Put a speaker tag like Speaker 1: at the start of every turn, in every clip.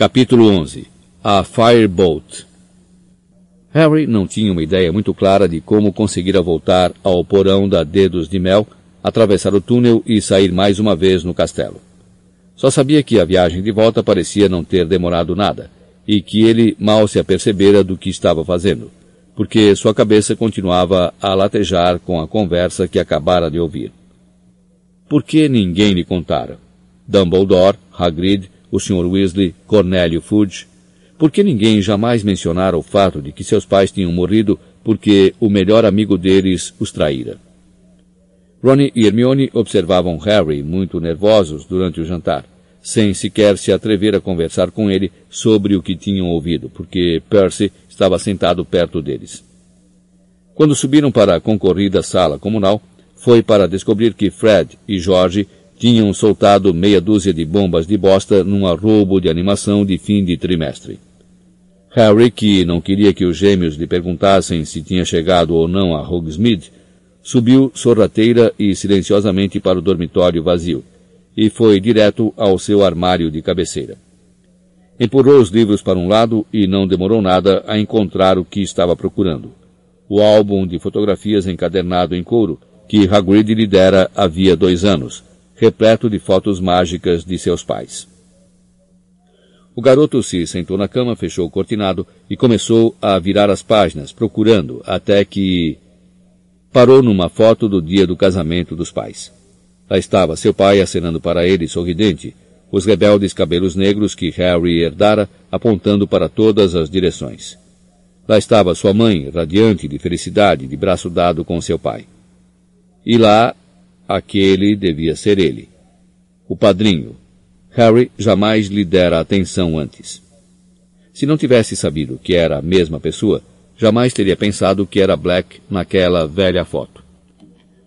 Speaker 1: Capítulo 11 A Firebolt Harry não tinha uma ideia muito clara de como conseguira voltar ao porão da Dedos de Mel, atravessar o túnel e sair mais uma vez no castelo. Só sabia que a viagem de volta parecia não ter demorado nada, e que ele mal se apercebera do que estava fazendo, porque sua cabeça continuava a latejar com a conversa que acabara de ouvir. Por que ninguém lhe contara? Dumbledore, Hagrid, o Sr. Weasley, Cornélio Fudge. Por que ninguém jamais mencionara o fato de que seus pais tinham morrido porque o melhor amigo deles os traíra? Ronnie e Hermione observavam Harry muito nervosos durante o jantar, sem sequer se atrever a conversar com ele sobre o que tinham ouvido, porque Percy estava sentado perto deles. Quando subiram para a concorrida sala comunal, foi para descobrir que Fred e George tinham soltado meia dúzia de bombas de bosta num arrobo de animação de fim de trimestre. Harry, que não queria que os gêmeos lhe perguntassem se tinha chegado ou não a Hogsmeade, subiu sorrateira e silenciosamente para o dormitório vazio, e foi direto ao seu armário de cabeceira. Empurrou os livros para um lado e não demorou nada a encontrar o que estava procurando. O álbum de fotografias encadernado em couro que Hagrid lhe dera havia dois anos, repleto de fotos mágicas de seus pais. O garoto se sentou na cama, fechou o cortinado e começou a virar as páginas, procurando, até que parou numa foto do dia do casamento dos pais. Lá estava seu pai acenando para ele, sorridente, os rebeldes cabelos negros que Harry herdara apontando para todas as direções. Lá estava sua mãe, radiante de felicidade, de braço dado com seu pai. E lá Aquele devia ser ele. O padrinho. Harry jamais lhe dera atenção antes. Se não tivesse sabido que era a mesma pessoa, jamais teria pensado que era Black naquela velha foto.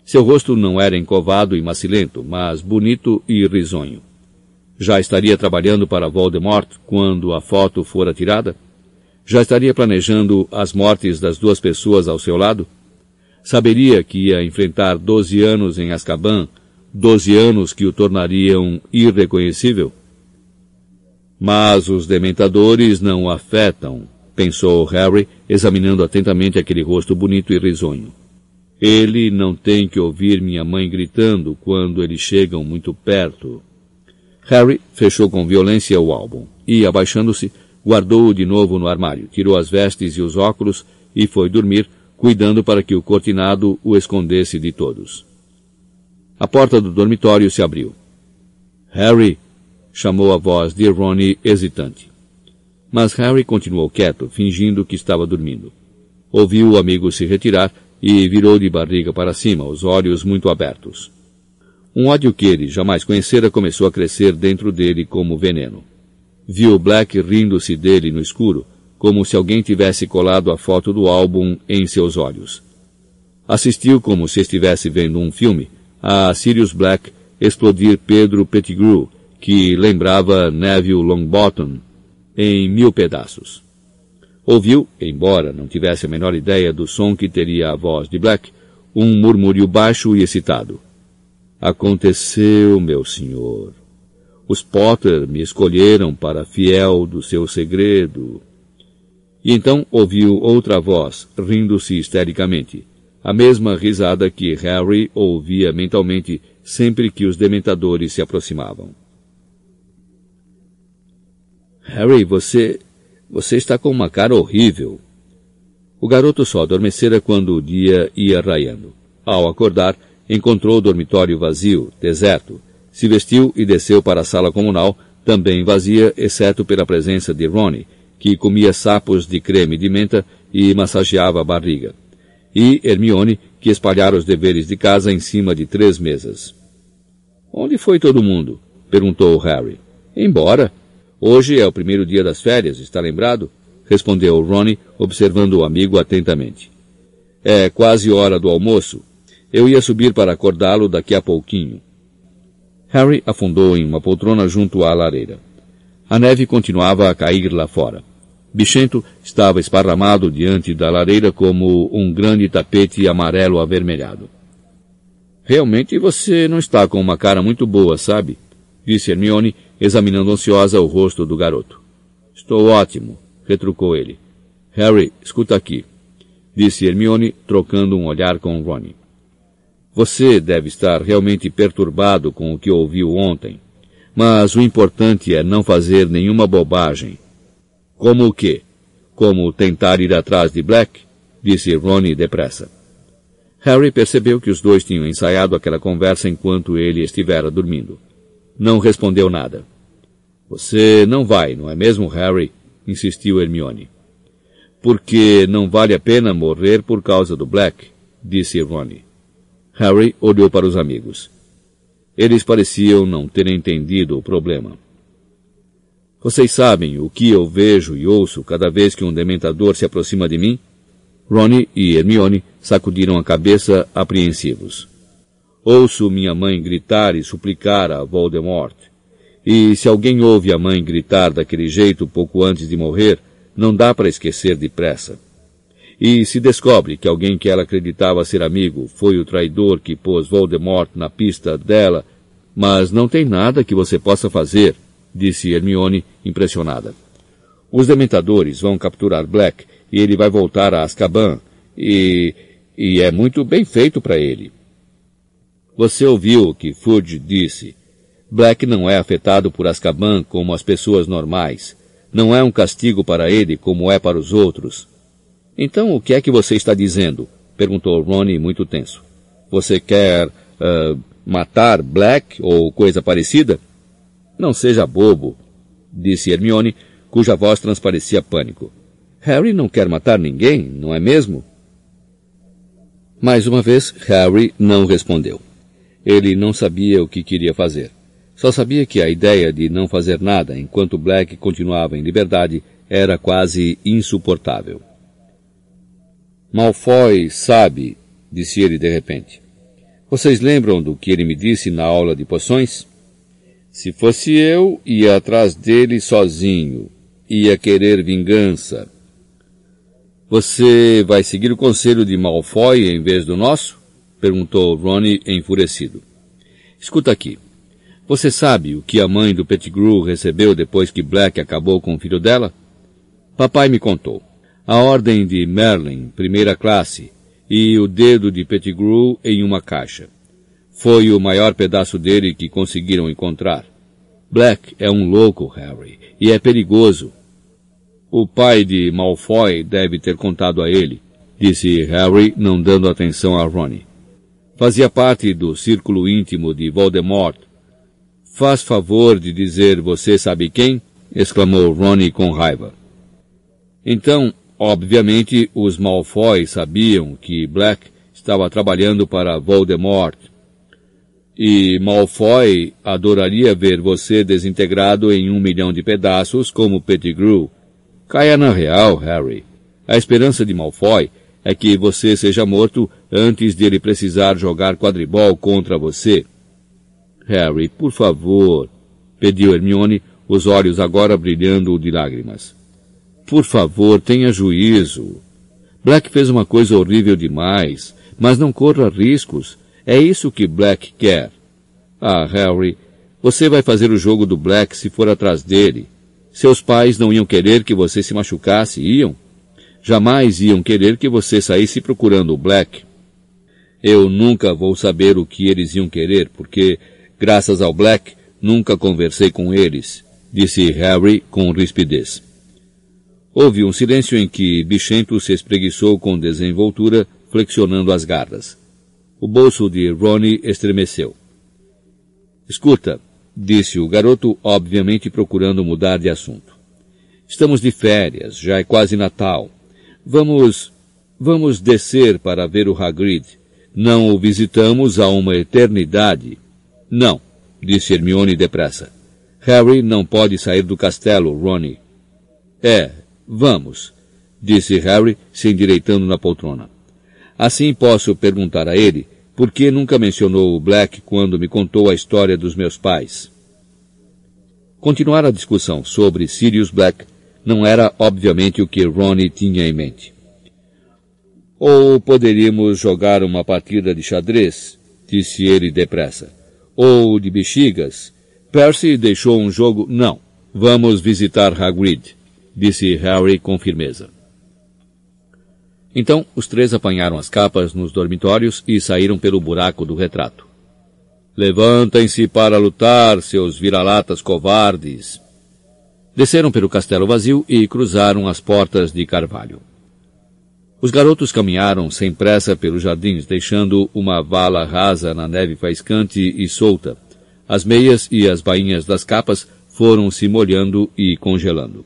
Speaker 1: Seu rosto não era encovado e macilento, mas bonito e risonho. Já estaria trabalhando para Voldemort quando a foto fora tirada? Já estaria planejando as mortes das duas pessoas ao seu lado? Saberia que ia enfrentar doze anos em Azkaban, doze anos que o tornariam irreconhecível? Mas os dementadores não o afetam, pensou Harry, examinando atentamente aquele rosto bonito e risonho. Ele não tem que ouvir minha mãe gritando quando eles chegam muito perto. Harry fechou com violência o álbum e, abaixando-se, guardou-o de novo no armário, tirou as vestes e os óculos e foi dormir cuidando para que o cortinado o escondesse de todos. A porta do dormitório se abriu. Harry! chamou a voz de Ronnie hesitante. Mas Harry continuou quieto, fingindo que estava dormindo. Ouviu o amigo se retirar e virou de barriga para cima, os olhos muito abertos. Um ódio que ele jamais conhecera começou a crescer dentro dele como veneno. Viu Black rindo-se dele no escuro, como se alguém tivesse colado a foto do álbum em seus olhos. Assistiu como se estivesse vendo um filme a Sirius Black explodir Pedro Pettigrew, que lembrava Neville Longbottom, em mil pedaços. Ouviu, embora não tivesse a menor ideia do som que teria a voz de Black, um murmúrio baixo e excitado. Aconteceu, meu senhor. Os Potter me escolheram para fiel do seu segredo. E então ouviu outra voz, rindo-se histericamente. A mesma risada que Harry ouvia mentalmente sempre que os dementadores se aproximavam. Harry, você. você está com uma cara horrível. O garoto só adormecera quando o dia ia raiando. Ao acordar, encontrou o dormitório vazio, deserto. Se vestiu e desceu para a sala comunal, também vazia, exceto pela presença de Ronnie, que comia sapos de creme de menta e massageava a barriga, e Hermione, que espalhara os deveres de casa em cima de três mesas. Onde foi todo mundo? perguntou Harry. Embora. Hoje é o primeiro dia das férias, está lembrado? respondeu Ronnie, observando o amigo atentamente. É quase hora do almoço. Eu ia subir para acordá-lo daqui a pouquinho. Harry afundou em uma poltrona junto à lareira. A neve continuava a cair lá fora. Bichento estava esparramado diante da lareira como um grande tapete amarelo avermelhado. Realmente você não está com uma cara muito boa, sabe? Disse Hermione, examinando ansiosa o rosto do garoto. Estou ótimo, retrucou ele. Harry, escuta aqui, disse Hermione, trocando um olhar com Ronnie. Você deve estar realmente perturbado com o que ouviu ontem. Mas o importante é não fazer nenhuma bobagem. Como o quê? Como tentar ir atrás de Black? Disse Ronnie depressa. Harry percebeu que os dois tinham ensaiado aquela conversa enquanto ele estivera dormindo. Não respondeu nada. Você não vai, não é mesmo, Harry? insistiu Hermione. Porque não vale a pena morrer por causa do Black, disse Ronnie. Harry olhou para os amigos. Eles pareciam não ter entendido o problema. Vocês sabem o que eu vejo e ouço cada vez que um dementador se aproxima de mim? Ronnie e Hermione sacudiram a cabeça apreensivos. Ouço minha mãe gritar e suplicar a Voldemort. E se alguém ouve a mãe gritar daquele jeito pouco antes de morrer, não dá para esquecer depressa. E se descobre que alguém que ela acreditava ser amigo foi o traidor que pôs Voldemort na pista dela, mas não tem nada que você possa fazer, disse Hermione, impressionada. Os dementadores vão capturar Black e ele vai voltar a Azkaban, e, e é muito bem feito para ele. Você ouviu o que Fudge disse. Black não é afetado por Azkaban como as pessoas normais. Não é um castigo para ele como é para os outros. Então o que é que você está dizendo? perguntou Ronnie muito tenso. Você quer uh, matar Black ou coisa parecida? Não seja bobo, disse Hermione, cuja voz transparecia pânico. Harry não quer matar ninguém, não é mesmo? Mais uma vez, Harry não respondeu. Ele não sabia o que queria fazer. Só sabia que a ideia de não fazer nada enquanto Black continuava em liberdade era quase insuportável. Malfoy sabe, disse ele de repente. Vocês lembram do que ele me disse na aula de poções? Se fosse eu, ia atrás dele sozinho. Ia querer vingança. Você vai seguir o conselho de Malfoy em vez do nosso? Perguntou Ronnie enfurecido. Escuta aqui. Você sabe o que a mãe do Pettigrew recebeu depois que Black acabou com o filho dela? Papai me contou. A ordem de Merlin, primeira classe, e o dedo de Pettigrew em uma caixa. Foi o maior pedaço dele que conseguiram encontrar. Black é um louco, Harry, e é perigoso. O pai de Malfoy deve ter contado a ele, disse Harry, não dando atenção a Ronnie. Fazia parte do círculo íntimo de Voldemort, Faz favor de dizer você sabe quem? exclamou Ronnie com raiva. Então, obviamente, os Malfoy sabiam que Black estava trabalhando para Voldemort. E Malfoy adoraria ver você desintegrado em um milhão de pedaços como Pettigrew. Caia na real, Harry. A esperança de Malfoy é que você seja morto antes de ele precisar jogar quadribol contra você. Harry, por favor, pediu Hermione, os olhos agora brilhando de lágrimas. Por favor, tenha juízo. Black fez uma coisa horrível demais, mas não corra riscos. É isso que Black quer. Ah, Harry, você vai fazer o jogo do Black se for atrás dele. Seus pais não iam querer que você se machucasse, iam? Jamais iam querer que você saísse procurando o Black. Eu nunca vou saber o que eles iam querer, porque Graças ao Black, nunca conversei com eles, disse Harry com rispidez. Houve um silêncio em que Bichento se espreguiçou com desenvoltura, flexionando as garras. O bolso de Ronnie estremeceu. Escuta, disse o garoto, obviamente procurando mudar de assunto. Estamos de férias, já é quase Natal. Vamos, vamos descer para ver o Hagrid. Não o visitamos há uma eternidade. Não, disse Hermione depressa. Harry não pode sair do castelo, Ronnie. É, vamos, disse Harry, se endireitando na poltrona. Assim posso perguntar a ele por que nunca mencionou o Black quando me contou a história dos meus pais. Continuar a discussão sobre Sirius Black não era obviamente o que Ronnie tinha em mente. Ou poderíamos jogar uma partida de xadrez, disse ele depressa ou de bexigas. Percy deixou um jogo. Não. Vamos visitar Hagrid. Disse Harry com firmeza. Então, os três apanharam as capas nos dormitórios e saíram pelo buraco do retrato. Levantem-se para lutar, seus vira-latas covardes! Desceram pelo castelo vazio e cruzaram as portas de carvalho. Os garotos caminharam sem pressa pelos jardins, deixando uma vala rasa na neve faiscante e solta. As meias e as bainhas das capas foram se molhando e congelando.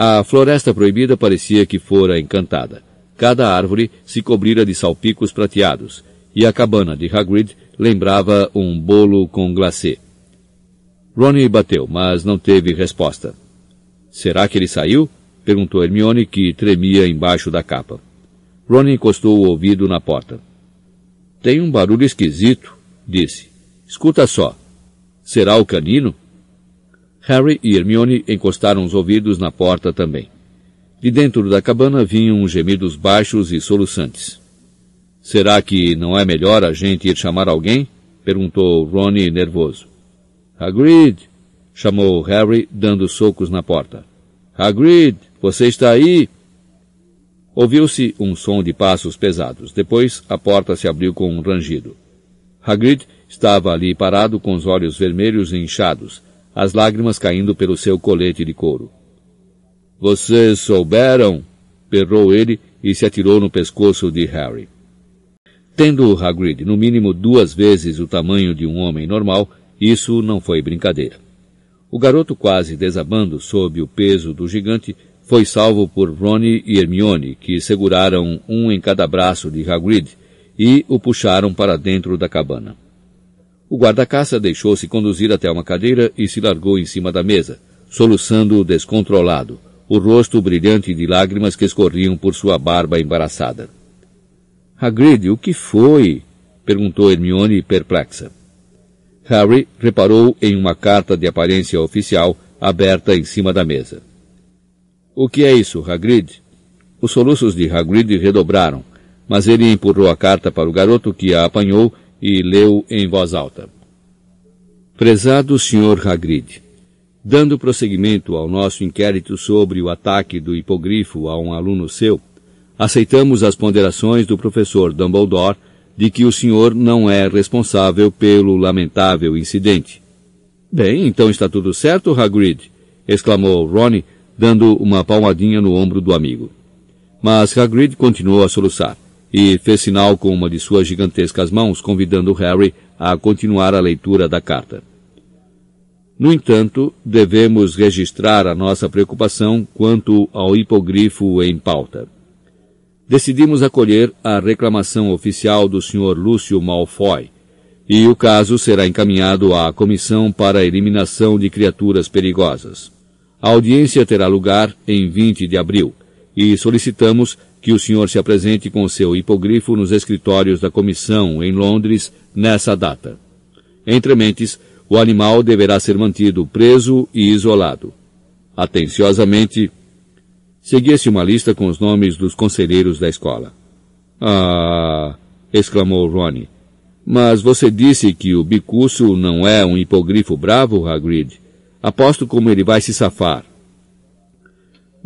Speaker 1: A floresta proibida parecia que fora encantada. Cada árvore se cobrira de salpicos prateados, e a cabana de Hagrid lembrava um bolo com glacê. Ronnie bateu, mas não teve resposta. Será que ele saiu? perguntou Hermione, que tremia embaixo da capa. Ronnie encostou o ouvido na porta. Tem um barulho esquisito, disse. Escuta só. Será o canino? Harry e Hermione encostaram os ouvidos na porta também. De dentro da cabana vinham gemidos baixos e soluçantes. Será que não é melhor a gente ir chamar alguém? perguntou Ronnie nervoso. Hagrid! chamou Harry, dando socos na porta. Hagrid, você está aí? Ouviu-se um som de passos pesados. Depois, a porta se abriu com um rangido. Hagrid estava ali parado com os olhos vermelhos e inchados, as lágrimas caindo pelo seu colete de couro. Vocês souberam? perrou ele e se atirou no pescoço de Harry. Tendo Hagrid no mínimo duas vezes o tamanho de um homem normal, isso não foi brincadeira. O garoto quase desabando sob o peso do gigante foi salvo por Ronnie e Hermione, que seguraram um em cada braço de Hagrid e o puxaram para dentro da cabana. O guarda-caça deixou-se conduzir até uma cadeira e se largou em cima da mesa, soluçando descontrolado, o rosto brilhante de lágrimas que escorriam por sua barba embaraçada. Hagrid, o que foi? perguntou Hermione perplexa. Harry reparou em uma carta de aparência oficial aberta em cima da mesa. O que é isso, Hagrid? Os soluços de Hagrid redobraram, mas ele empurrou a carta para o garoto que a apanhou e leu em voz alta. Prezado Sr. Hagrid, Dando prosseguimento ao nosso inquérito sobre o ataque do hipogrifo a um aluno seu, aceitamos as ponderações do professor Dumbledore de que o senhor não é responsável pelo lamentável incidente. Bem, então está tudo certo, Hagrid, exclamou Ronnie, dando uma palmadinha no ombro do amigo. Mas Hagrid continuou a soluçar e fez sinal com uma de suas gigantescas mãos, convidando Harry a continuar a leitura da carta. No entanto, devemos registrar a nossa preocupação quanto ao hipogrifo em pauta. Decidimos acolher a reclamação oficial do Sr. Lúcio Malfoy, e o caso será encaminhado à Comissão para a Eliminação de Criaturas Perigosas. A audiência terá lugar em 20 de abril, e solicitamos que o senhor se apresente com seu hipogrifo nos escritórios da comissão em Londres nessa data. Entre mentes, o animal deverá ser mantido preso e isolado. Atenciosamente, seguia-se uma lista com os nomes dos conselheiros da escola. Ah! exclamou Ronnie. Mas você disse que o bicuço não é um hipogrifo bravo, Hagrid. Aposto como ele vai se safar.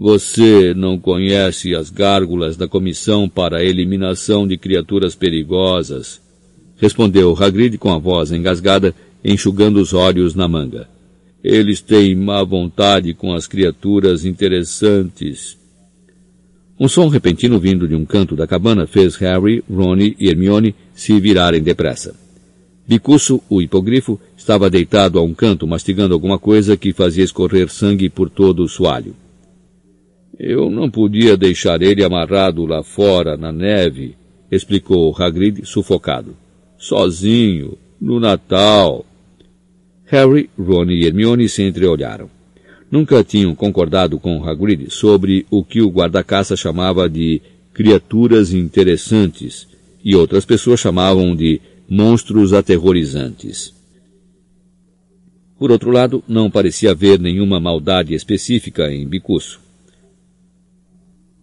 Speaker 1: Você não conhece as gárgulas da Comissão para a Eliminação de Criaturas Perigosas, respondeu Hagrid com a voz engasgada enxugando os olhos na manga. Eles têm má vontade com as criaturas interessantes. Um som repentino vindo de um canto da cabana fez Harry, Ronnie e Hermione se virarem depressa. Bicuço, o hipogrifo, estava deitado a um canto mastigando alguma coisa que fazia escorrer sangue por todo o soalho. Eu não podia deixar ele amarrado lá fora, na neve, explicou Hagrid, sufocado. Sozinho, no Natal. Harry, Ron e Hermione se entreolharam. Nunca tinham concordado com Hagrid sobre o que o guarda-caça chamava de criaturas interessantes e outras pessoas chamavam de monstros aterrorizantes. Por outro lado, não parecia haver nenhuma maldade específica em Bicuço.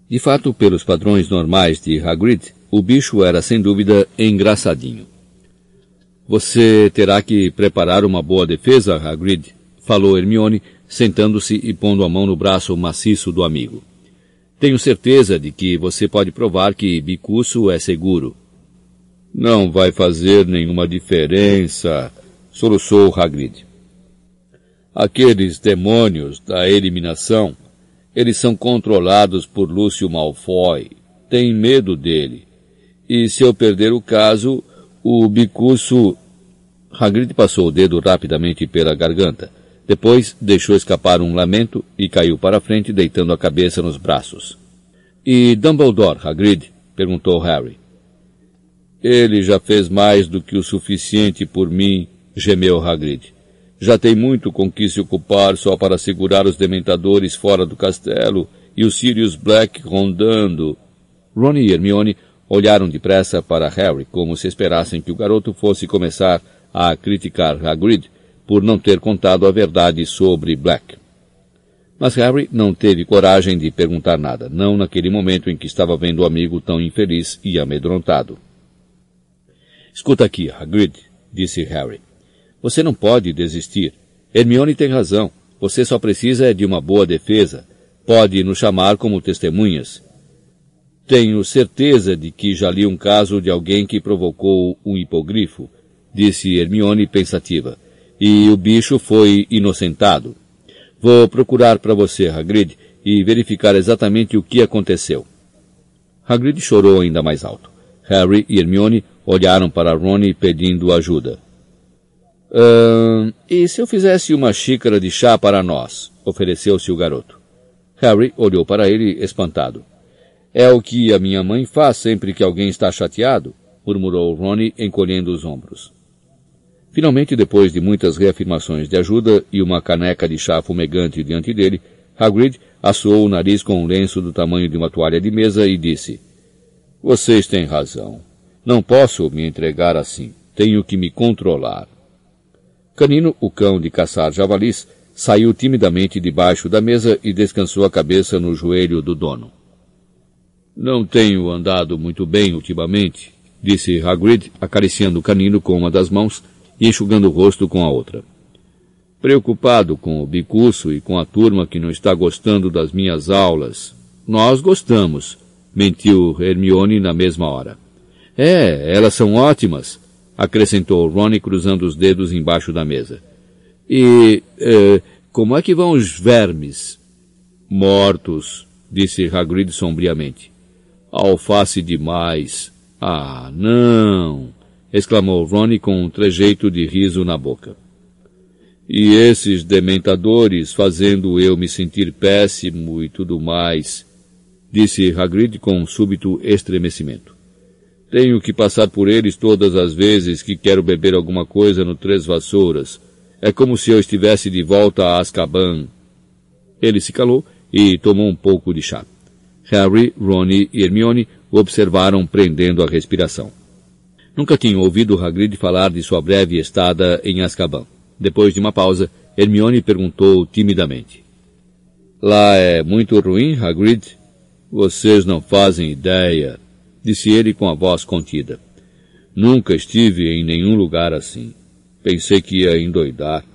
Speaker 1: De fato, pelos padrões normais de Hagrid, o bicho era sem dúvida engraçadinho. Você terá que preparar uma boa defesa, Hagrid, falou Hermione, sentando-se e pondo a mão no braço maciço do amigo. Tenho certeza de que você pode provar que Bicuço é seguro. Não vai fazer nenhuma diferença, soluçou Hagrid. Aqueles demônios da eliminação, eles são controlados por Lúcio Malfoy. Tem medo dele. E se eu perder o caso, o bicuço... Hagrid passou o dedo rapidamente pela garganta. Depois deixou escapar um lamento e caiu para frente, deitando a cabeça nos braços. E Dumbledore, Hagrid? perguntou Harry. Ele já fez mais do que o suficiente por mim, gemeu Hagrid. Já tem muito com que se ocupar só para segurar os dementadores fora do castelo e o Sirius Black rondando. Ron e Hermione olharam depressa para Harry como se esperassem que o garoto fosse começar a criticar Hagrid por não ter contado a verdade sobre Black. Mas Harry não teve coragem de perguntar nada, não naquele momento em que estava vendo o amigo tão infeliz e amedrontado. Escuta aqui, Hagrid, disse Harry. Você não pode desistir. Hermione tem razão. Você só precisa de uma boa defesa. Pode nos chamar como testemunhas. Tenho certeza de que já li um caso de alguém que provocou um hipogrifo, disse Hermione pensativa. E o bicho foi inocentado. Vou procurar para você, Hagrid, e verificar exatamente o que aconteceu. Hagrid chorou ainda mais alto. Harry e Hermione olharam para Ron pedindo ajuda. Uh, e se eu fizesse uma xícara de chá para nós? ofereceu-se o garoto. Harry olhou para ele espantado. É o que a minha mãe faz sempre que alguém está chateado, murmurou Ronnie, encolhendo os ombros. Finalmente, depois de muitas reafirmações de ajuda e uma caneca de chá fumegante diante dele, Hagrid assoou o nariz com um lenço do tamanho de uma toalha de mesa e disse, Vocês têm razão. Não posso me entregar assim. Tenho que me controlar. Canino, o cão de caçar javalis, saiu timidamente debaixo da mesa e descansou a cabeça no joelho do dono. Não tenho andado muito bem ultimamente, disse Hagrid, acariciando o canino com uma das mãos e enxugando o rosto com a outra. Preocupado com o bicurso e com a turma que não está gostando das minhas aulas. Nós gostamos, mentiu Hermione na mesma hora. É, elas são ótimas, acrescentou Ronnie cruzando os dedos embaixo da mesa. E eh, como é que vão os vermes? Mortos, disse Hagrid sombriamente. Alface demais. Ah, não! exclamou Ronnie com um trejeito de riso na boca. E esses dementadores fazendo eu me sentir péssimo e tudo mais, disse Hagrid com um súbito estremecimento. Tenho que passar por eles todas as vezes que quero beber alguma coisa no Três Vassouras. É como se eu estivesse de volta a Azkaban. Ele se calou e tomou um pouco de chá. Harry, Ron e Hermione observaram prendendo a respiração. Nunca tinham ouvido Hagrid falar de sua breve estada em Azkaban. Depois de uma pausa, Hermione perguntou timidamente. Lá é muito ruim, Hagrid? Vocês não fazem ideia disse ele com a voz contida. Nunca estive em nenhum lugar assim. Pensei que ia endoidar.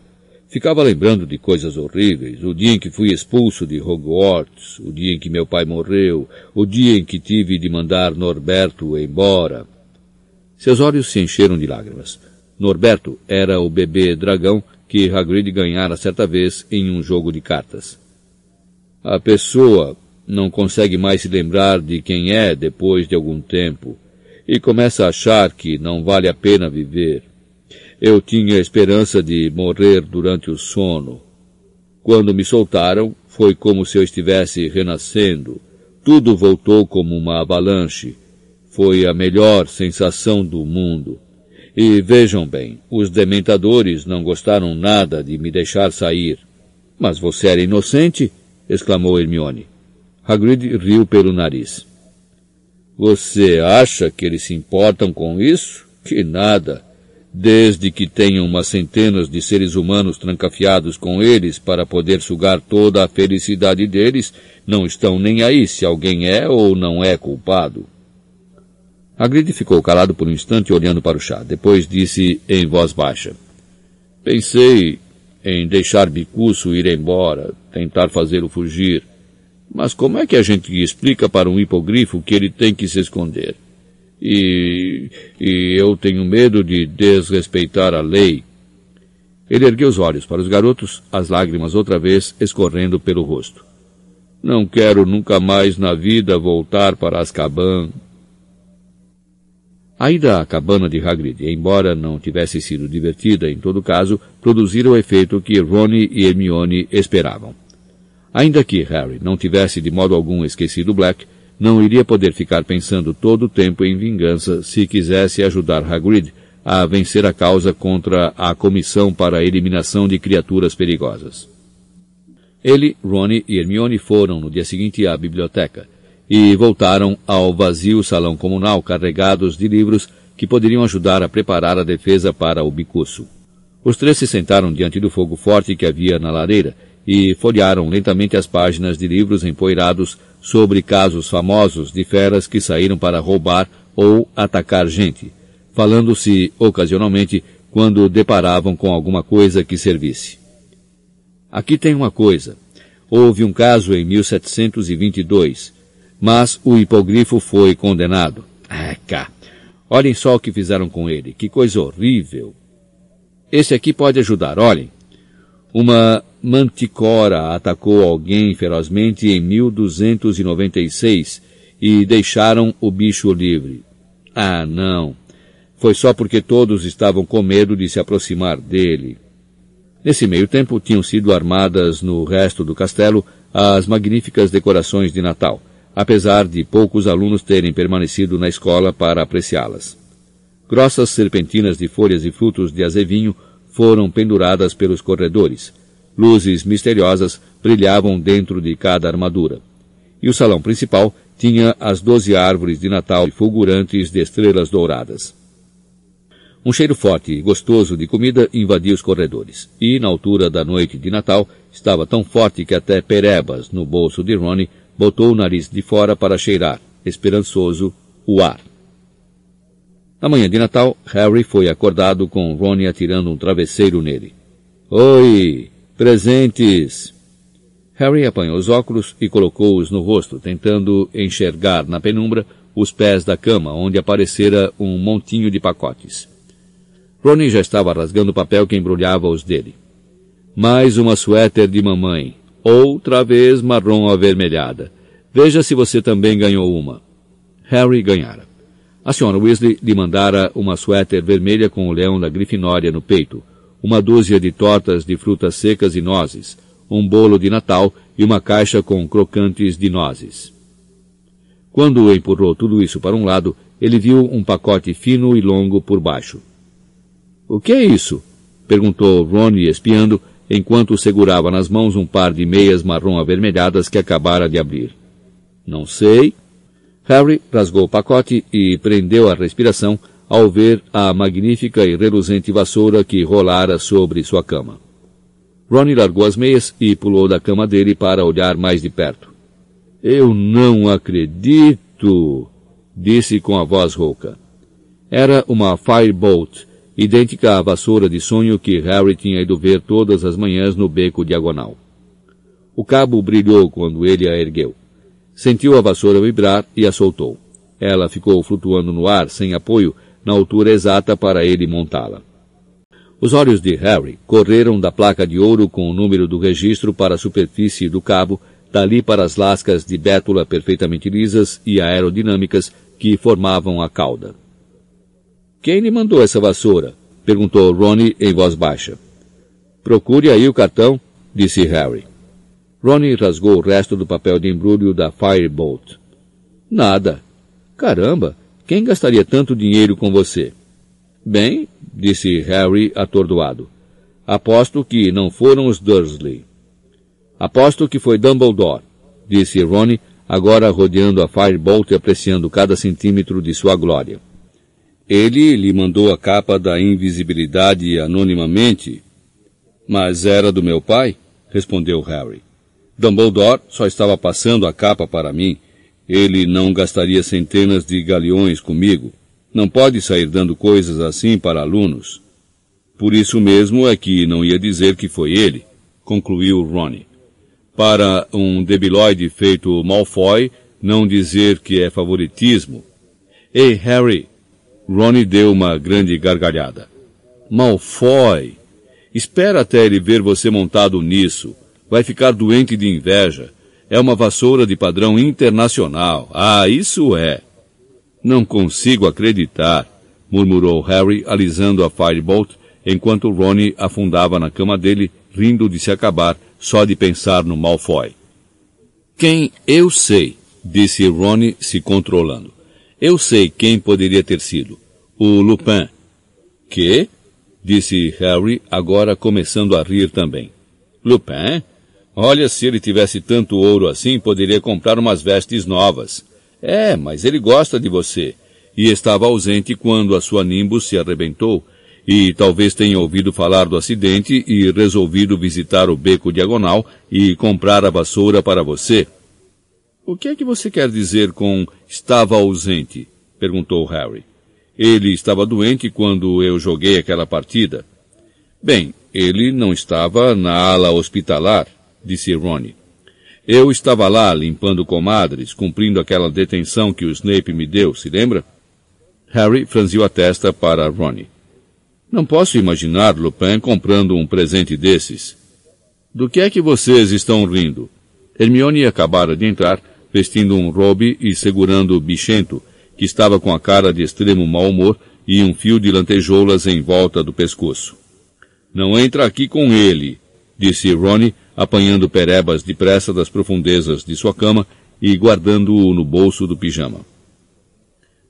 Speaker 1: Ficava lembrando de coisas horríveis, o dia em que fui expulso de Hogwarts, o dia em que meu pai morreu, o dia em que tive de mandar Norberto embora. Seus olhos se encheram de lágrimas. Norberto era o bebê dragão que Hagrid ganhara certa vez em um jogo de cartas. A pessoa não consegue mais se lembrar de quem é depois de algum tempo e começa a achar que não vale a pena viver. Eu tinha esperança de morrer durante o sono. Quando me soltaram, foi como se eu estivesse renascendo. Tudo voltou como uma avalanche. Foi a melhor sensação do mundo. E vejam bem, os dementadores não gostaram nada de me deixar sair. Mas você era inocente? exclamou Hermione. Hagrid riu pelo nariz. Você acha que eles se importam com isso? Que nada. Desde que tenham umas centenas de seres humanos trancafiados com eles para poder sugar toda a felicidade deles, não estão nem aí se alguém é ou não é culpado. Hagrid ficou calado por um instante olhando para o chá. Depois disse em voz baixa. Pensei, em deixar Bicuço ir embora, tentar fazê-lo fugir. Mas como é que a gente explica para um hipogrifo que ele tem que se esconder? E, e eu tenho medo de desrespeitar a lei. Ele ergueu os olhos para os garotos, as lágrimas outra vez escorrendo pelo rosto. Não quero nunca mais na vida voltar para Azkaban. A ida à cabana de Hagrid, embora não tivesse sido divertida, em todo caso, produzira o efeito que Rony e Hermione esperavam. Ainda que Harry não tivesse de modo algum esquecido Black, não iria poder ficar pensando todo o tempo em vingança se quisesse ajudar Hagrid a vencer a causa contra a Comissão para a Eliminação de Criaturas Perigosas. Ele, Ronnie e Hermione foram no dia seguinte à biblioteca e voltaram ao vazio salão comunal carregados de livros que poderiam ajudar a preparar a defesa para o bicuço. Os três se sentaram diante do fogo forte que havia na lareira e folhearam lentamente as páginas de livros empoeirados sobre casos famosos de feras que saíram para roubar ou atacar gente, falando-se ocasionalmente quando deparavam com alguma coisa que servisse. Aqui tem uma coisa. Houve um caso em 1722, mas o hipogrifo foi condenado. Ah, cá. Olhem só o que fizeram com ele. Que coisa horrível. Esse aqui pode ajudar, olhem. Uma manticora atacou alguém ferozmente em 1296 e deixaram o bicho livre. Ah, não. Foi só porque todos estavam com medo de se aproximar dele. Nesse meio tempo tinham sido armadas no resto do castelo as magníficas decorações de Natal, apesar de poucos alunos terem permanecido na escola para apreciá-las. Grossas serpentinas de folhas e frutos de azevinho foram penduradas pelos corredores. Luzes misteriosas brilhavam dentro de cada armadura. E o salão principal tinha as doze árvores de Natal fulgurantes de estrelas douradas. Um cheiro forte e gostoso de comida invadia os corredores, e, na altura da noite de Natal, estava tão forte que até Perebas, no bolso de Ronnie, botou o nariz de fora para cheirar, esperançoso, o ar. Na manhã de Natal, Harry foi acordado com Ronnie atirando um travesseiro nele. Oi! Presentes! Harry apanhou os óculos e colocou-os no rosto, tentando enxergar na penumbra os pés da cama, onde aparecera um montinho de pacotes. Ronnie já estava rasgando o papel que embrulhava os dele. Mais uma suéter de mamãe. Outra vez marrom avermelhada. Veja se você também ganhou uma. Harry ganhara. A senhora Weasley lhe mandara uma suéter vermelha com o leão da Grifinória no peito, uma dúzia de tortas de frutas secas e nozes, um bolo de Natal e uma caixa com crocantes de nozes. Quando empurrou tudo isso para um lado, ele viu um pacote fino e longo por baixo. O que é isso? perguntou Ronnie espiando, enquanto segurava nas mãos um par de meias marrom avermelhadas que acabara de abrir. Não sei, Harry rasgou o pacote e prendeu a respiração ao ver a magnífica e reluzente vassoura que rolara sobre sua cama. Ronnie largou as meias e pulou da cama dele para olhar mais de perto. Eu não acredito, disse com a voz rouca. Era uma Firebolt, idêntica à vassoura de sonho que Harry tinha ido ver todas as manhãs no beco diagonal. O cabo brilhou quando ele a ergueu. Sentiu a vassoura vibrar e a soltou. Ela ficou flutuando no ar, sem apoio, na altura exata para ele montá-la. Os olhos de Harry correram da placa de ouro com o número do registro para a superfície do cabo, dali para as lascas de bétula perfeitamente lisas e aerodinâmicas que formavam a cauda. Quem lhe mandou essa vassoura? perguntou Ronnie em voz baixa. Procure aí o cartão, disse Harry. Ronnie rasgou o resto do papel de embrulho da Firebolt. Nada. Caramba, quem gastaria tanto dinheiro com você? Bem, disse Harry atordoado. Aposto que não foram os Dursley. Aposto que foi Dumbledore, disse Ronnie, agora rodeando a Firebolt e apreciando cada centímetro de sua glória. Ele lhe mandou a capa da invisibilidade anonimamente, mas era do meu pai, respondeu Harry. Dumbledore só estava passando a capa para mim. Ele não gastaria centenas de galeões comigo. Não pode sair dando coisas assim para alunos. Por isso mesmo é que não ia dizer que foi ele, concluiu Ronnie. Para um debilóide feito Malfoy, não dizer que é favoritismo. Ei, Harry! Ronnie deu uma grande gargalhada. Malfoy! Espera até ele ver você montado nisso. Vai ficar doente de inveja. É uma vassoura de padrão internacional. Ah, isso é. Não consigo acreditar, murmurou Harry, alisando a Firebolt, enquanto Ronnie afundava na cama dele, rindo de se acabar só de pensar no Malfoy. Quem eu sei, disse Ronnie se controlando. Eu sei quem poderia ter sido. O Lupin. Que? disse Harry, agora começando a rir também. Lupin? Olha, se ele tivesse tanto ouro assim, poderia comprar umas vestes novas. É, mas ele gosta de você. E estava ausente quando a sua Nimbus se arrebentou, e talvez tenha ouvido falar do acidente e resolvido visitar o beco diagonal e comprar a vassoura para você. O que é que você quer dizer com estava ausente? perguntou Harry. Ele estava doente quando eu joguei aquela partida. Bem, ele não estava na ala hospitalar, disse Ronnie. Eu estava lá limpando comadres, cumprindo aquela detenção que o Snape me deu, se lembra? Harry franziu a testa para Ronnie. Não posso imaginar Lupin comprando um presente desses. Do que é que vocês estão rindo? Hermione acabara de entrar, vestindo um robe e segurando o bichento, que estava com a cara de extremo mau humor e um fio de lantejoulas em volta do pescoço. Não entra aqui com ele, disse Ronnie, apanhando Perebas depressa das profundezas de sua cama e guardando-o no bolso do pijama.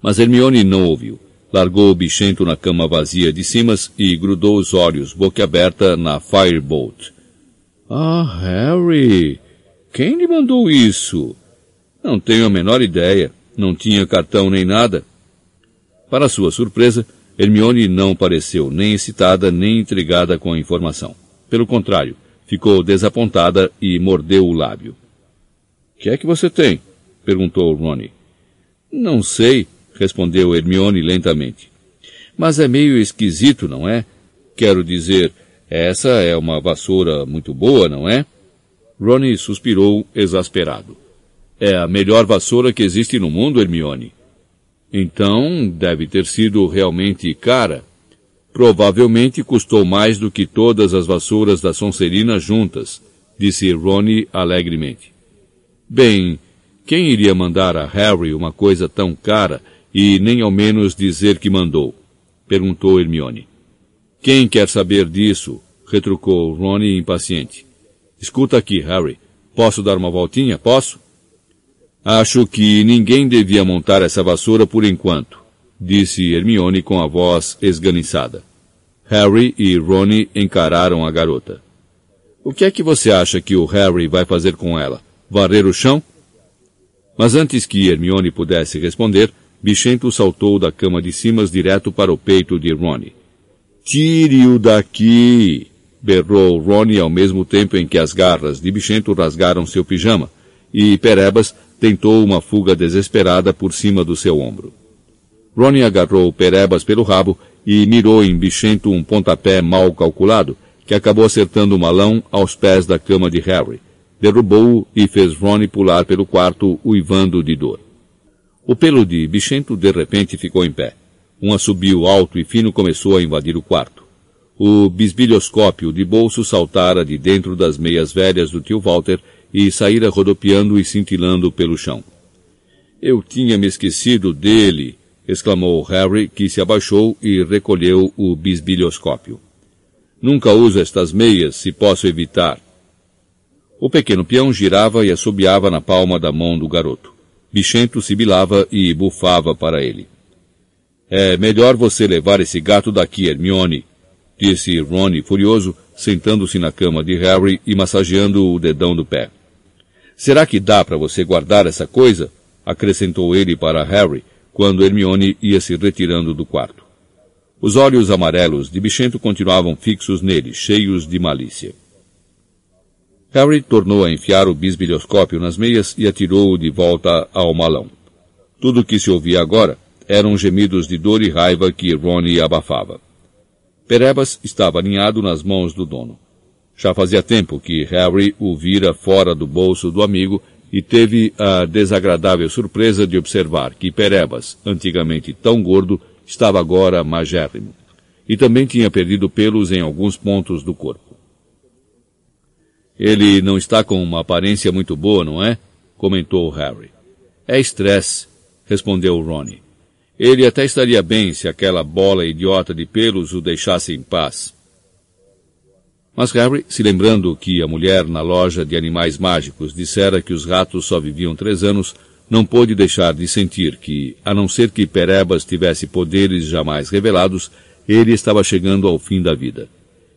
Speaker 1: Mas Hermione não ouviu. Largou o bichento na cama vazia de cimas e grudou os olhos, boca aberta, na Firebolt. Ah, Harry! Quem lhe mandou isso? Não tenho a menor ideia. Não tinha cartão nem nada. Para sua surpresa, Hermione não pareceu nem excitada nem intrigada com a informação. Pelo contrário, ficou desapontada e mordeu o lábio. Que é que você tem? perguntou Ronnie. Não sei, respondeu Hermione lentamente. Mas é meio esquisito, não é? Quero dizer, essa é uma vassoura muito boa, não é? Ronnie suspirou exasperado. É a melhor vassoura que existe no mundo, Hermione. Então, deve ter sido realmente cara. Provavelmente custou mais do que todas as vassouras da Sonserina juntas, disse Ronnie alegremente. Bem, quem iria mandar a Harry uma coisa tão cara e nem ao menos dizer que mandou? perguntou Hermione. Quem quer saber disso? retrucou Ronnie impaciente. Escuta aqui, Harry. Posso dar uma voltinha? Posso? Acho que ninguém devia montar essa vassoura por enquanto, disse Hermione com a voz esganiçada. Harry e Ronnie encararam a garota. O que é que você acha que o Harry vai fazer com ela? Varrer o chão? Mas antes que Hermione pudesse responder, Bichento saltou da cama de cimas direto para o peito de Ronnie. Tire-o daqui! berrou Ronnie ao mesmo tempo em que as garras de Bichento rasgaram seu pijama, e Perebas tentou uma fuga desesperada por cima do seu ombro. Ronnie agarrou Perebas pelo rabo e mirou em bichento um pontapé mal calculado, que acabou acertando o malão aos pés da cama de Harry. Derrubou-o e fez Ronnie pular pelo quarto, uivando de dor. O pelo de bichento de repente ficou em pé. Um assobio alto e fino começou a invadir o quarto. O bisbilhoscópio de bolso saltara de dentro das meias velhas do tio Walter e saíra rodopiando e cintilando pelo chão. Eu tinha me esquecido dele, exclamou Harry, que se abaixou e recolheu o bisbilhoscópio. Nunca uso estas meias se posso evitar. O pequeno peão girava e assobiava na palma da mão do garoto. Bichento sibilava e bufava para ele. É melhor você levar esse gato daqui, Hermione, disse Ronnie furioso, sentando-se na cama de Harry e massageando o dedão do pé. Será que dá para você guardar essa coisa? acrescentou ele para Harry, quando Hermione ia se retirando do quarto. Os olhos amarelos de Bichento continuavam fixos nele, cheios de malícia. Harry tornou a enfiar o bisbilhoscópio nas meias e atirou-o de volta ao malão. Tudo o que se ouvia agora eram gemidos de dor e raiva que Ronnie abafava. Perebas estava alinhado nas mãos do dono. Já fazia tempo que Harry o vira fora do bolso do amigo e teve a desagradável surpresa de observar que Perebas, antigamente tão gordo, estava agora magérrimo. E também tinha perdido pelos em alguns pontos do corpo. Ele não está com uma aparência muito boa, não é? comentou Harry. É estresse, respondeu Ronnie. Ele até estaria bem se aquela bola idiota de pelos o deixasse em paz. Mas Harry, se lembrando que a mulher na loja de animais mágicos dissera que os ratos só viviam três anos, não pôde deixar de sentir que, a não ser que Perebas tivesse poderes jamais revelados, ele estava chegando ao fim da vida.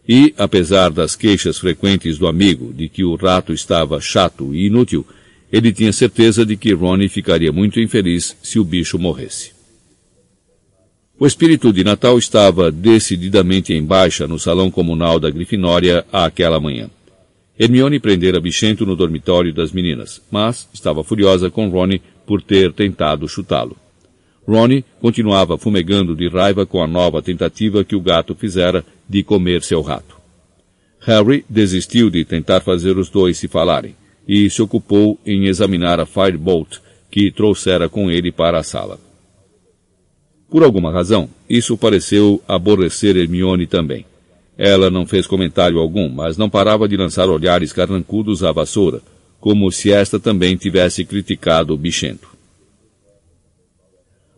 Speaker 1: E, apesar das queixas frequentes do amigo de que o rato estava chato e inútil, ele tinha certeza de que Ronnie ficaria muito infeliz se o bicho morresse. O espírito de Natal estava decididamente em baixa no salão comunal da Grifinória àquela manhã. Hermione prendera Bichento no dormitório das meninas, mas estava furiosa com Ronnie por ter tentado chutá-lo. Ronnie continuava fumegando de raiva com a nova tentativa que o gato fizera de comer seu rato. Harry desistiu de tentar fazer os dois se falarem e se ocupou em examinar a Firebolt que trouxera com ele para a sala. Por alguma razão, isso pareceu aborrecer Hermione também. Ela não fez comentário algum, mas não parava de lançar olhares carrancudos à vassoura, como se esta também tivesse criticado o bichento.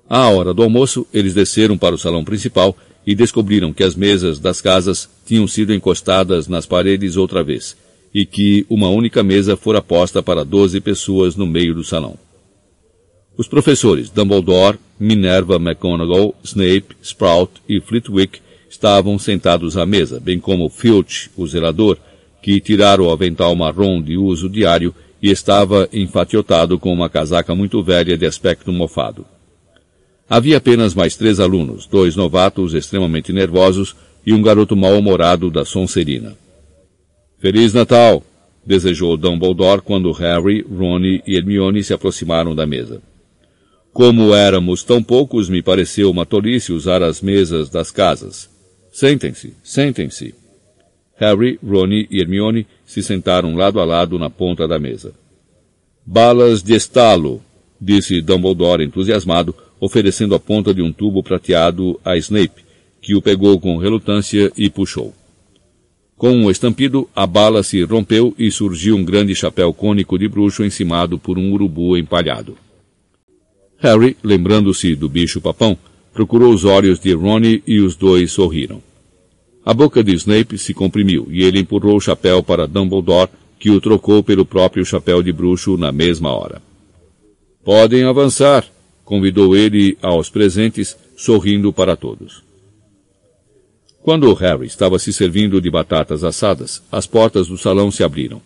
Speaker 1: À hora do almoço, eles desceram para o salão principal e descobriram que as mesas das casas tinham sido encostadas nas paredes outra vez, e que uma única mesa fora posta para doze pessoas no meio do salão. Os professores Dumbledore, Minerva McGonagall, Snape, Sprout e Flitwick estavam sentados à mesa, bem como Filch, o zelador, que tirara o avental marrom de uso diário e estava enfatiotado com uma casaca muito velha de aspecto mofado. Havia apenas mais três alunos, dois novatos extremamente nervosos e um garoto mal-humorado da Sonserina. Feliz Natal! desejou Dumbledore quando Harry, Ron e Hermione se aproximaram da mesa. Como éramos tão poucos, me pareceu uma tolice usar as mesas das casas. Sentem-se, sentem-se. Harry, Ron e Hermione se sentaram lado a lado na ponta da mesa. Balas de estalo, disse Dumbledore entusiasmado, oferecendo a ponta de um tubo prateado a Snape, que o pegou com relutância e puxou. Com um estampido, a bala se rompeu e surgiu um grande chapéu cônico de bruxo encimado por um urubu empalhado. Harry, lembrando-se do bicho-papão, procurou os olhos de Ronnie e os dois sorriram. A boca de Snape se comprimiu e ele empurrou o chapéu para Dumbledore, que o trocou pelo próprio chapéu de bruxo na mesma hora. Podem avançar, convidou ele aos presentes, sorrindo para todos. Quando Harry estava se servindo de batatas assadas, as portas do salão se abriram.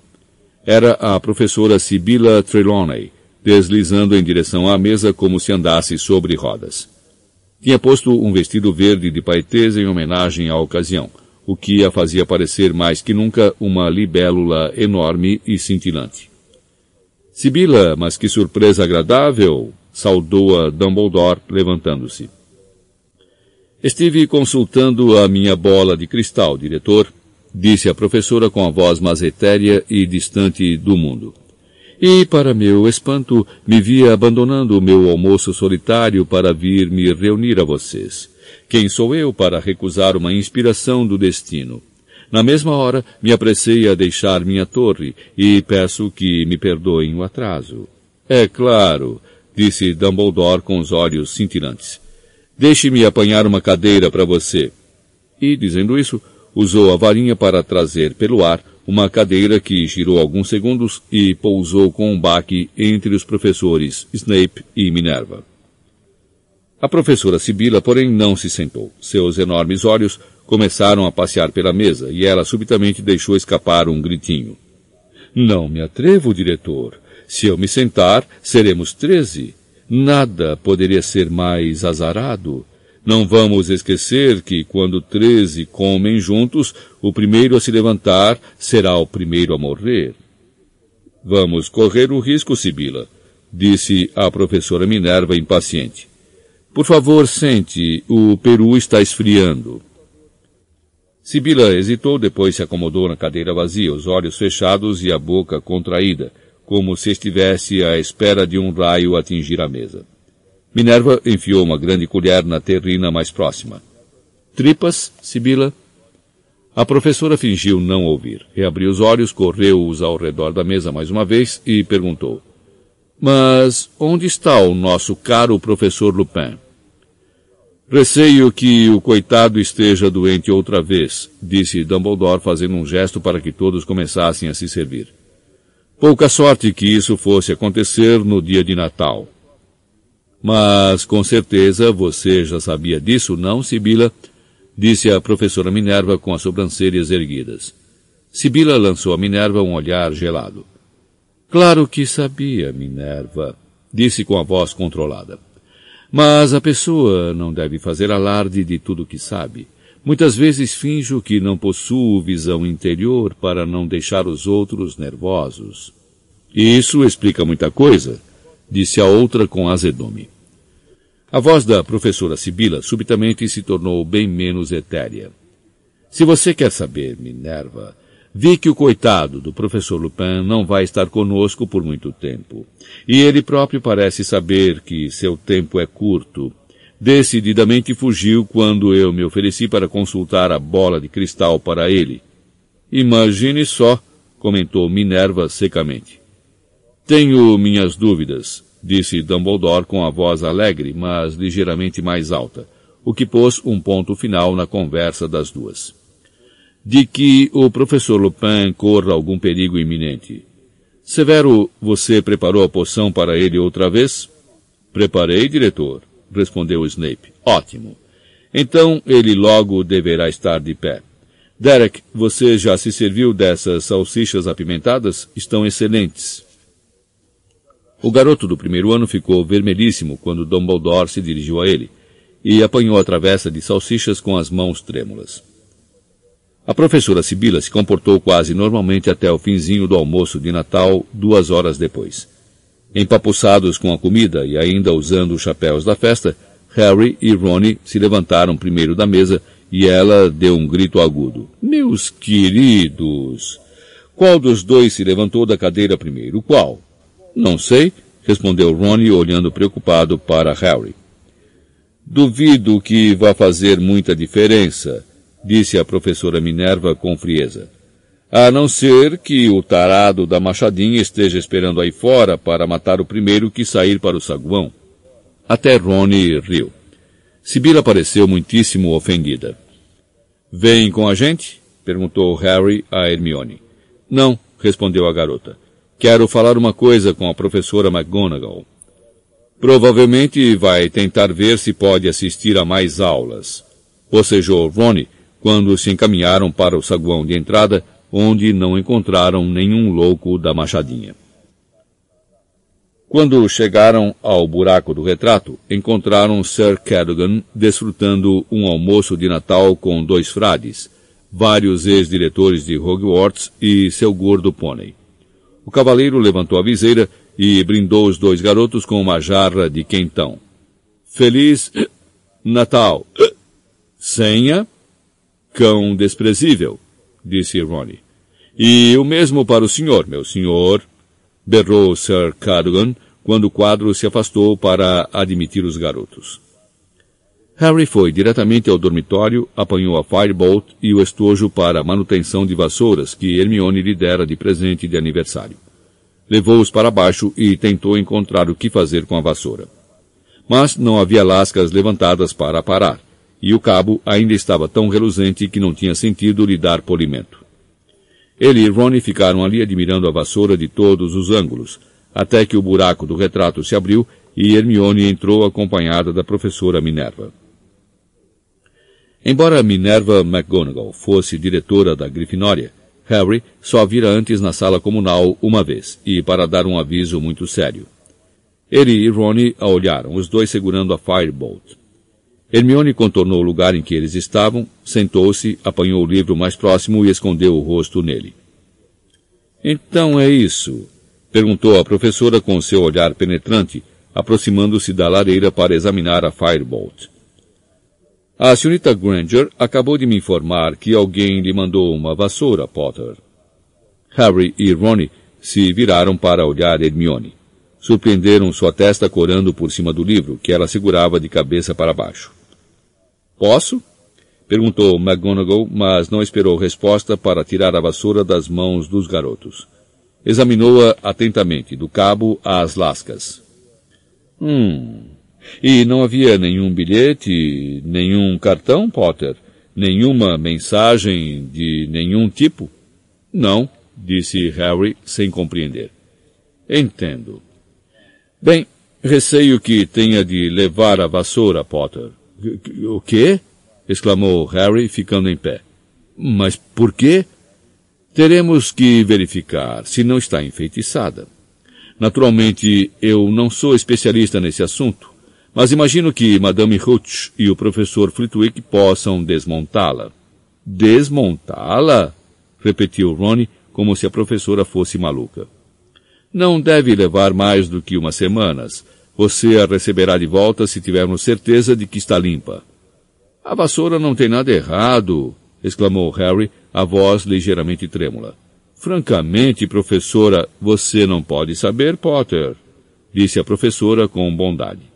Speaker 1: Era a professora Sibylla Trelawney, deslizando em direção à mesa como se andasse sobre rodas. Tinha posto um vestido verde de paetês em homenagem à ocasião, o que a fazia parecer mais que nunca uma libélula enorme e cintilante. Sibila, mas que surpresa agradável! saudou-a Dumbledore, levantando-se. Estive consultando a minha bola de cristal, diretor, disse a professora com a voz mais etérea e distante do mundo. E, para meu espanto, me via abandonando o meu almoço solitário para vir me reunir a vocês. Quem sou eu para recusar uma inspiração do destino? Na mesma hora, me apressei a deixar minha torre e peço que me perdoem o atraso. É claro, disse Dumbledore com os olhos cintilantes. Deixe-me apanhar uma cadeira para você. E, dizendo isso, usou a varinha para trazer pelo ar uma cadeira que girou alguns segundos e pousou com um baque entre os professores Snape e Minerva. A professora Sibila, porém, não se sentou. Seus enormes olhos começaram a passear pela mesa e ela subitamente deixou escapar um gritinho. Não me atrevo, diretor. Se eu me sentar, seremos treze. Nada poderia ser mais azarado. Não vamos esquecer que quando treze comem juntos, o primeiro a se levantar será o primeiro a morrer. Vamos correr o risco, Sibila, disse a professora Minerva impaciente. Por favor, sente, o peru está esfriando. Sibila hesitou, depois se acomodou na cadeira vazia, os olhos fechados e a boca contraída, como se estivesse à espera de um raio atingir a mesa. Minerva enfiou uma grande colher na terrina mais próxima. Tripas, Sibila? A professora fingiu não ouvir. Reabriu os olhos, correu-os ao redor da mesa mais uma vez e perguntou. Mas onde está o nosso caro professor Lupin? Receio que o coitado esteja doente outra vez, disse Dumbledore fazendo um gesto para que todos começassem a se servir. Pouca sorte que isso fosse acontecer no dia de Natal. Mas, com certeza, você já sabia disso, não, Sibila? Disse a professora Minerva com as sobrancelhas erguidas. Sibila lançou a Minerva um olhar gelado. Claro que sabia, Minerva, disse com a voz controlada. Mas a pessoa não deve fazer alarde de tudo que sabe. Muitas vezes finjo que não possuo visão interior para não deixar os outros nervosos. Isso explica muita coisa, disse a outra com azedume. A voz da professora Sibila subitamente se tornou bem menos etérea. Se você quer saber, Minerva, vi que o coitado do professor Lupin não vai estar conosco por muito tempo. E ele próprio parece saber que seu tempo é curto. Decididamente fugiu quando eu me ofereci para consultar a bola de cristal para ele. Imagine só, comentou Minerva secamente. Tenho minhas dúvidas, disse Dumbledore com a voz alegre, mas ligeiramente mais alta, o que pôs um ponto final na conversa das duas. De que o professor Lupin corra algum perigo iminente. Severo, você preparou a poção para ele outra vez? Preparei, diretor, respondeu Snape. Ótimo. Então ele logo deverá estar de pé. Derek, você já se serviu dessas salsichas apimentadas? Estão excelentes. O garoto do primeiro ano ficou vermelhíssimo quando Dumbledore se dirigiu a ele e apanhou a travessa de salsichas com as mãos trêmulas. A professora Sibila se comportou quase normalmente até o finzinho do almoço de Natal, duas horas depois. Empapuçados com a comida e ainda usando os chapéus da festa, Harry e Ronnie se levantaram primeiro da mesa e ela deu um grito agudo. Meus queridos! Qual dos dois se levantou da cadeira primeiro? Qual? Não sei, respondeu Ronnie olhando preocupado para Harry. Duvido que vá fazer muita diferença, disse a professora Minerva com frieza. A não ser que o tarado da machadinha esteja esperando aí fora para matar o primeiro que sair para o saguão. Até Ronnie riu. Sibila pareceu muitíssimo ofendida. Vem com a gente? perguntou Harry a Hermione. Não, respondeu a garota. Quero falar uma coisa com a professora McGonagall. Provavelmente vai tentar ver se pode assistir a mais aulas. Bocejou Ronnie quando se encaminharam para o saguão de entrada, onde não encontraram nenhum louco da machadinha. Quando chegaram ao buraco do retrato, encontraram Sir Cadogan desfrutando um almoço de Natal com dois frades, vários ex-diretores de Hogwarts e seu gordo pônei. O cavaleiro levantou a viseira e brindou os dois garotos com uma jarra de quentão. Feliz Natal. Senha? Cão desprezível, disse Ronnie. E o mesmo para o senhor, meu senhor, berrou Sir Cadogan quando o quadro se afastou para admitir os garotos. Harry foi diretamente ao dormitório, apanhou a Firebolt e o estojo para manutenção de vassouras que Hermione lhe dera de presente de aniversário. Levou-os para baixo e tentou encontrar o que fazer com a vassoura. Mas não havia lascas levantadas para parar, e o cabo ainda estava tão reluzente que não tinha sentido lhe dar polimento. Ele e Ronnie ficaram ali admirando a vassoura de todos os ângulos, até que o buraco do retrato se abriu e Hermione entrou acompanhada da professora Minerva. Embora Minerva McGonagall fosse diretora da Grifinória, Harry só vira antes na sala comunal uma vez, e para dar um aviso muito sério. Ele e Ronnie a olharam, os dois segurando a Firebolt. Hermione contornou o lugar em que eles estavam, sentou-se, apanhou o livro mais próximo e escondeu o rosto nele. Então é isso? perguntou a professora com seu olhar penetrante, aproximando-se da lareira para examinar a Firebolt. A senhorita Granger acabou de me informar que alguém lhe mandou uma vassoura, Potter. Harry e Ronnie se viraram para olhar Hermione. Surpreenderam sua testa corando por cima do livro, que ela segurava de cabeça para baixo. Posso? Perguntou McGonagall, mas não esperou resposta para tirar a vassoura das mãos dos garotos. Examinou-a atentamente, do cabo às lascas. Hum. E não havia nenhum bilhete, nenhum cartão, Potter? Nenhuma mensagem de nenhum tipo? Não, disse Harry sem compreender. Entendo. Bem, receio que tenha de levar a vassoura, Potter. O quê? exclamou Harry, ficando em pé. Mas por quê? Teremos que verificar se não está enfeitiçada. Naturalmente, eu não sou especialista nesse assunto, mas imagino que Madame Hooch e o professor Flitwick possam desmontá-la. Desmontá-la? repetiu Ronnie, como se a professora fosse maluca. Não deve levar mais do que umas semanas. Você a receberá de volta se tivermos certeza de que está limpa. A vassoura não tem nada errado, exclamou Harry, a voz ligeiramente trêmula. Francamente, professora, você não pode saber, Potter, disse a professora com bondade.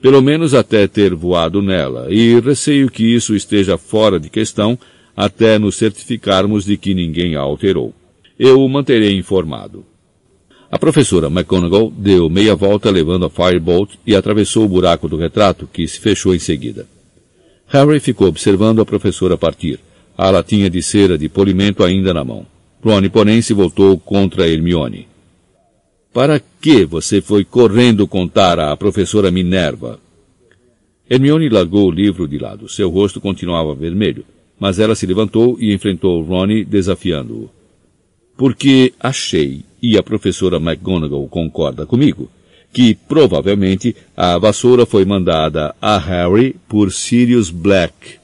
Speaker 1: Pelo menos até ter voado nela, e receio que isso esteja fora de questão até nos certificarmos de que ninguém a alterou. Eu o manterei informado. A professora McGonagall deu meia volta levando a Firebolt e atravessou o buraco do retrato, que se fechou em seguida. Harry ficou observando a professora partir, a latinha de cera de polimento ainda na mão. Ron, porém, se voltou contra Hermione. Para que você foi correndo contar à professora Minerva? Hermione largou o livro de lado. Seu rosto continuava vermelho, mas ela se levantou e enfrentou Ronnie, desafiando-o. Porque achei, e a professora McGonagall concorda comigo, que provavelmente a vassoura foi mandada a Harry por Sirius Black.